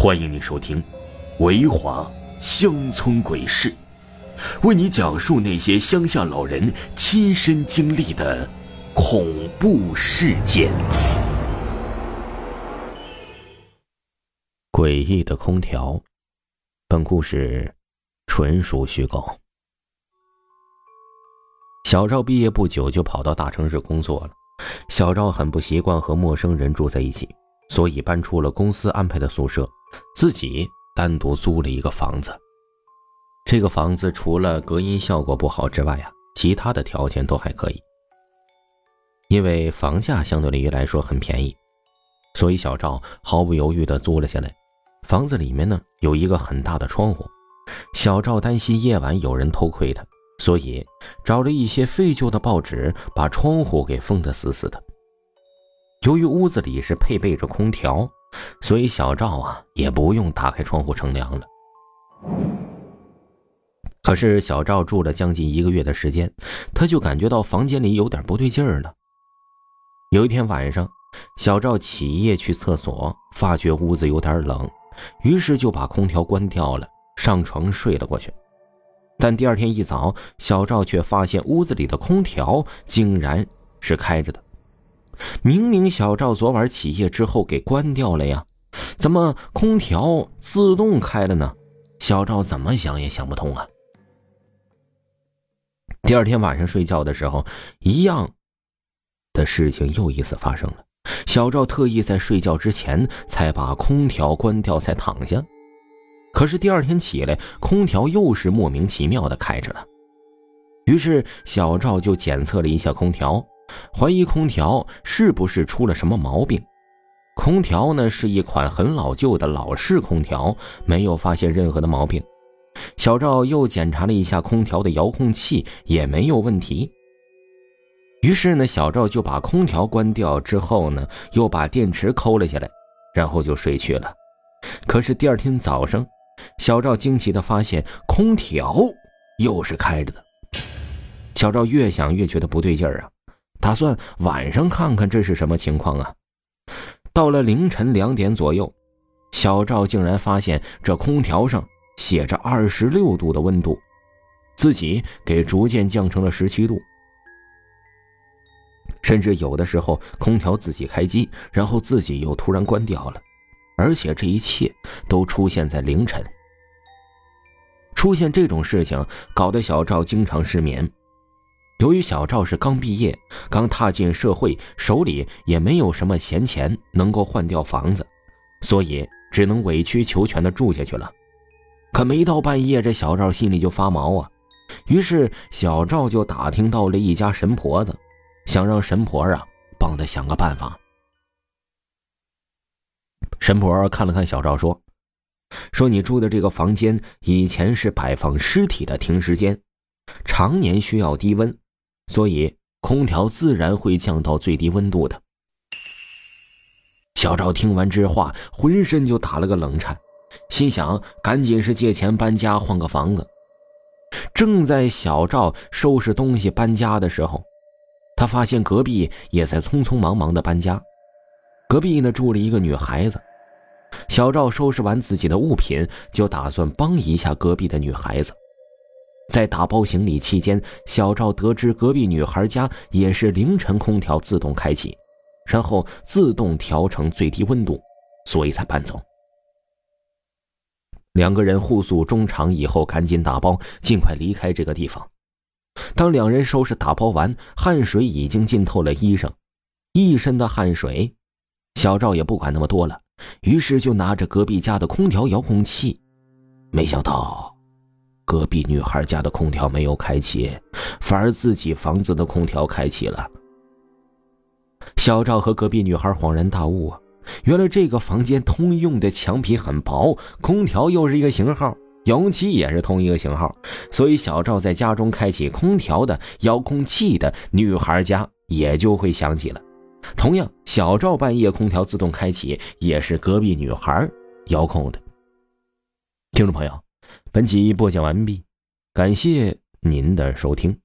欢迎您收听《维华乡村鬼事》，为你讲述那些乡下老人亲身经历的恐怖事件。诡异的空调，本故事纯属虚构。小赵毕业不久就跑到大城市工作了。小赵很不习惯和陌生人住在一起，所以搬出了公司安排的宿舍。自己单独租了一个房子。这个房子除了隔音效果不好之外啊，其他的条件都还可以。因为房价相对于来说很便宜，所以小赵毫不犹豫地租了下来。房子里面呢有一个很大的窗户，小赵担心夜晚有人偷窥他，所以找了一些废旧的报纸把窗户给封得死死的。由于屋子里是配备着空调。所以小赵啊也不用打开窗户乘凉了。可是小赵住了将近一个月的时间，他就感觉到房间里有点不对劲儿了。有一天晚上，小赵起夜去厕所，发觉屋子有点冷，于是就把空调关掉了，上床睡了过去。但第二天一早，小赵却发现屋子里的空调竟然是开着的。明明小赵昨晚起夜之后给关掉了呀，怎么空调自动开了呢？小赵怎么想也想不通啊。第二天晚上睡觉的时候，一样的事情又一次发生了。小赵特意在睡觉之前才把空调关掉，才躺下。可是第二天起来，空调又是莫名其妙的开着了。于是小赵就检测了一下空调。怀疑空调是不是出了什么毛病？空调呢是一款很老旧的老式空调，没有发现任何的毛病。小赵又检查了一下空调的遥控器，也没有问题。于是呢，小赵就把空调关掉之后呢，又把电池抠了下来，然后就睡去了。可是第二天早上，小赵惊奇的发现空调又是开着的。小赵越想越觉得不对劲儿啊。打算晚上看看这是什么情况啊！到了凌晨两点左右，小赵竟然发现这空调上写着二十六度的温度，自己给逐渐降成了十七度，甚至有的时候空调自己开机，然后自己又突然关掉了，而且这一切都出现在凌晨。出现这种事情，搞得小赵经常失眠。由于小赵是刚毕业，刚踏进社会，手里也没有什么闲钱能够换掉房子，所以只能委曲求全的住下去了。可没到半夜，这小赵心里就发毛啊。于是小赵就打听到了一家神婆子，想让神婆啊帮他想个办法。神婆看了看小赵，说：“说你住的这个房间以前是摆放尸体的停尸间，常年需要低温。”所以，空调自然会降到最低温度的。小赵听完这话，浑身就打了个冷颤，心想：赶紧是借钱搬家换个房子。正在小赵收拾东西搬家的时候，他发现隔壁也在匆匆忙忙的搬家。隔壁呢住了一个女孩子。小赵收拾完自己的物品，就打算帮一下隔壁的女孩子。在打包行李期间，小赵得知隔壁女孩家也是凌晨空调自动开启，然后自动调成最低温度，所以才搬走。两个人互诉衷肠以后，赶紧打包，尽快离开这个地方。当两人收拾打包完，汗水已经浸透了衣裳，一身的汗水，小赵也不管那么多了，于是就拿着隔壁家的空调遥控器，没想到。隔壁女孩家的空调没有开启，反而自己房子的空调开启了。小赵和隔壁女孩恍然大悟啊，原来这个房间通用的墙皮很薄，空调又是一个型号，遥控器也是同一个型号，所以小赵在家中开启空调的遥控器的女孩家也就会响起了。同样，小赵半夜空调自动开启也是隔壁女孩遥控的。听众朋友。本集播讲完毕，感谢您的收听。